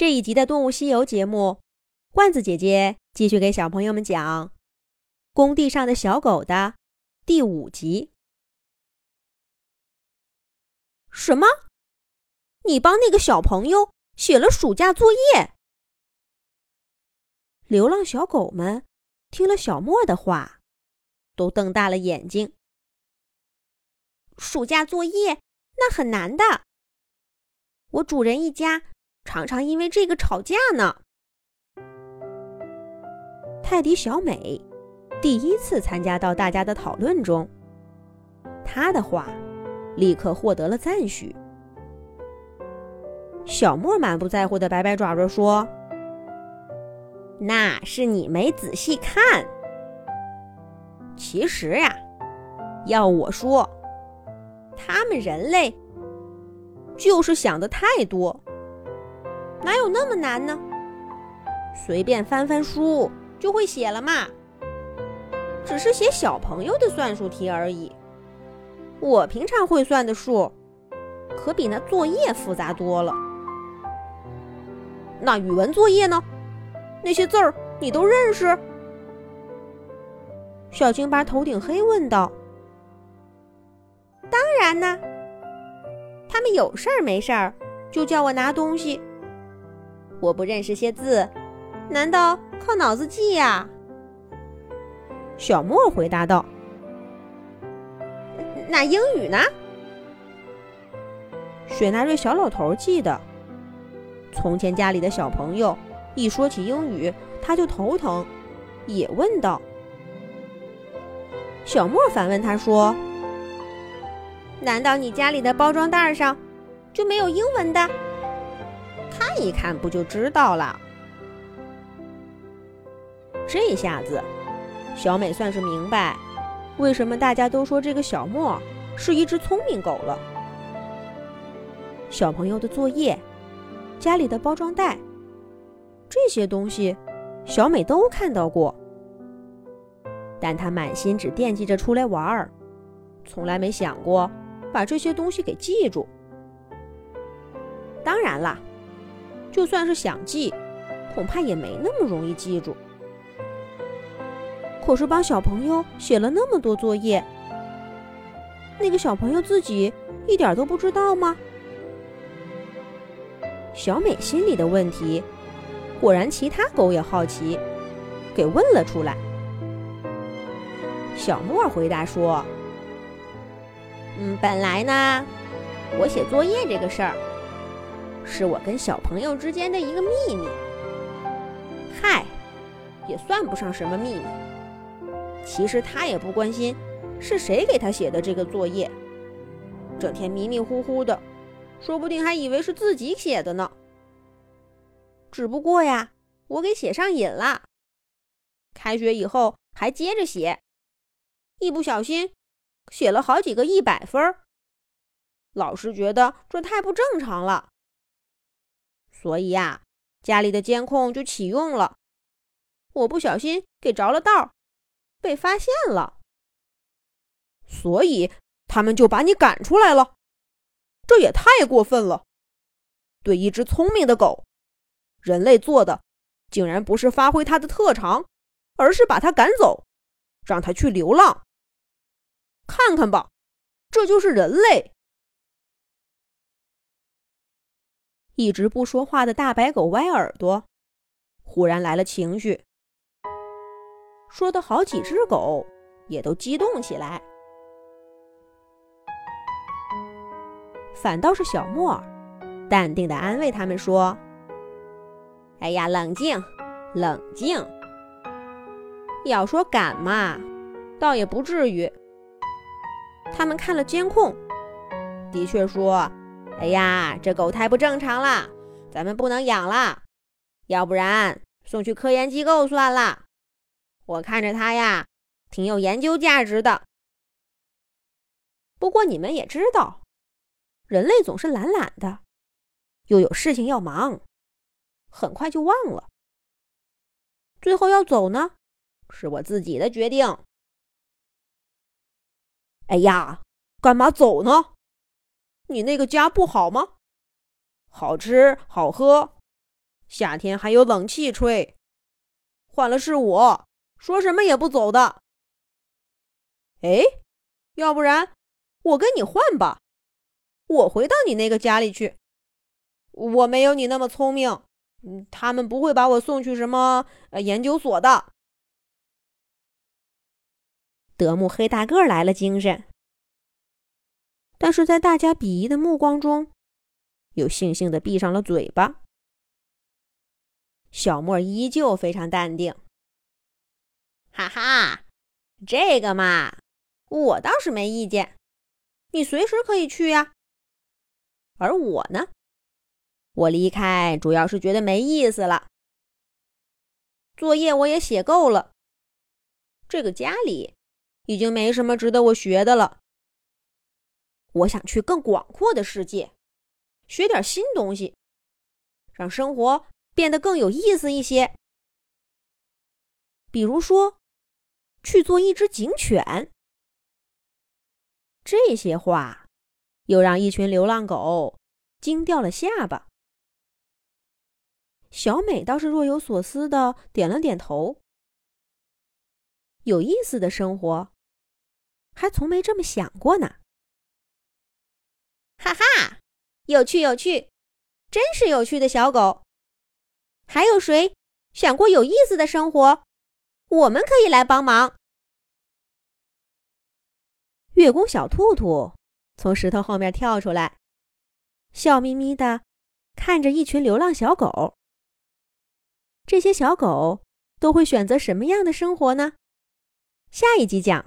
这一集的《动物西游》节目，罐子姐姐继续给小朋友们讲《工地上的小狗》的第五集。什么？你帮那个小朋友写了暑假作业？流浪小狗们听了小莫的话，都瞪大了眼睛。暑假作业那很难的，我主人一家。常常因为这个吵架呢。泰迪小美第一次参加到大家的讨论中，她的话立刻获得了赞许。小莫满不在乎的摆摆爪爪说：“那是你没仔细看。其实呀，要我说，他们人类就是想的太多。”哪有那么难呢？随便翻翻书就会写了嘛。只是写小朋友的算术题而已。我平常会算的数，可比那作业复杂多了。那语文作业呢？那些字儿你都认识？小青把头顶黑问道。当然呢。他们有事儿没事儿就叫我拿东西。我不认识些字，难道靠脑子记呀？小莫回答道。那英语呢？雪纳瑞小老头记得，从前家里的小朋友一说起英语，他就头疼，也问道。小莫反问他说：“难道你家里的包装袋上就没有英文的？”看一看不就知道了。这下子，小美算是明白，为什么大家都说这个小莫是一只聪明狗了。小朋友的作业、家里的包装袋，这些东西，小美都看到过，但她满心只惦记着出来玩儿，从来没想过把这些东西给记住。当然了。就算是想记，恐怕也没那么容易记住。可是帮小朋友写了那么多作业，那个小朋友自己一点都不知道吗？小美心里的问题，果然其他狗也好奇，给问了出来。小莫回答说：“嗯，本来呢，我写作业这个事儿。”是我跟小朋友之间的一个秘密，嗨，也算不上什么秘密。其实他也不关心是谁给他写的这个作业，整天迷迷糊糊的，说不定还以为是自己写的呢。只不过呀，我给写上瘾了，开学以后还接着写，一不小心写了好几个一百分儿，老师觉得这太不正常了。所以呀，家里的监控就启用了。我不小心给着了道，被发现了。所以他们就把你赶出来了。这也太过分了！对一只聪明的狗，人类做的竟然不是发挥它的特长，而是把它赶走，让它去流浪。看看吧，这就是人类。一直不说话的大白狗歪耳朵，忽然来了情绪，说的好几只狗也都激动起来。反倒是小莫，淡定的安慰他们说：“哎呀，冷静，冷静。要说赶嘛，倒也不至于。他们看了监控，的确说。”哎呀，这狗太不正常了，咱们不能养了，要不然送去科研机构算了。我看着它呀，挺有研究价值的。不过你们也知道，人类总是懒懒的，又有事情要忙，很快就忘了。最后要走呢，是我自己的决定。哎呀，干嘛走呢？你那个家不好吗？好吃好喝，夏天还有冷气吹。换了是我，说什么也不走的。哎，要不然我跟你换吧，我回到你那个家里去。我没有你那么聪明，他们不会把我送去什么研究所的。德牧黑大个来了精神，但是在大家鄙夷的目光中，又悻悻的闭上了嘴巴。小莫依旧非常淡定，哈哈，这个嘛，我倒是没意见，你随时可以去呀。而我呢？我离开主要是觉得没意思了，作业我也写够了，这个家里已经没什么值得我学的了。我想去更广阔的世界，学点新东西，让生活变得更有意思一些。比如说，去做一只警犬。这些话又让一群流浪狗惊掉了下巴。小美倒是若有所思的点了点头。有意思的生活，还从没这么想过呢。哈哈，有趣有趣，真是有趣的小狗。还有谁想过有意思的生活？我们可以来帮忙。月宫小兔兔从石头后面跳出来，笑眯眯的看着一群流浪小狗。这些小狗都会选择什么样的生活呢？下一集讲。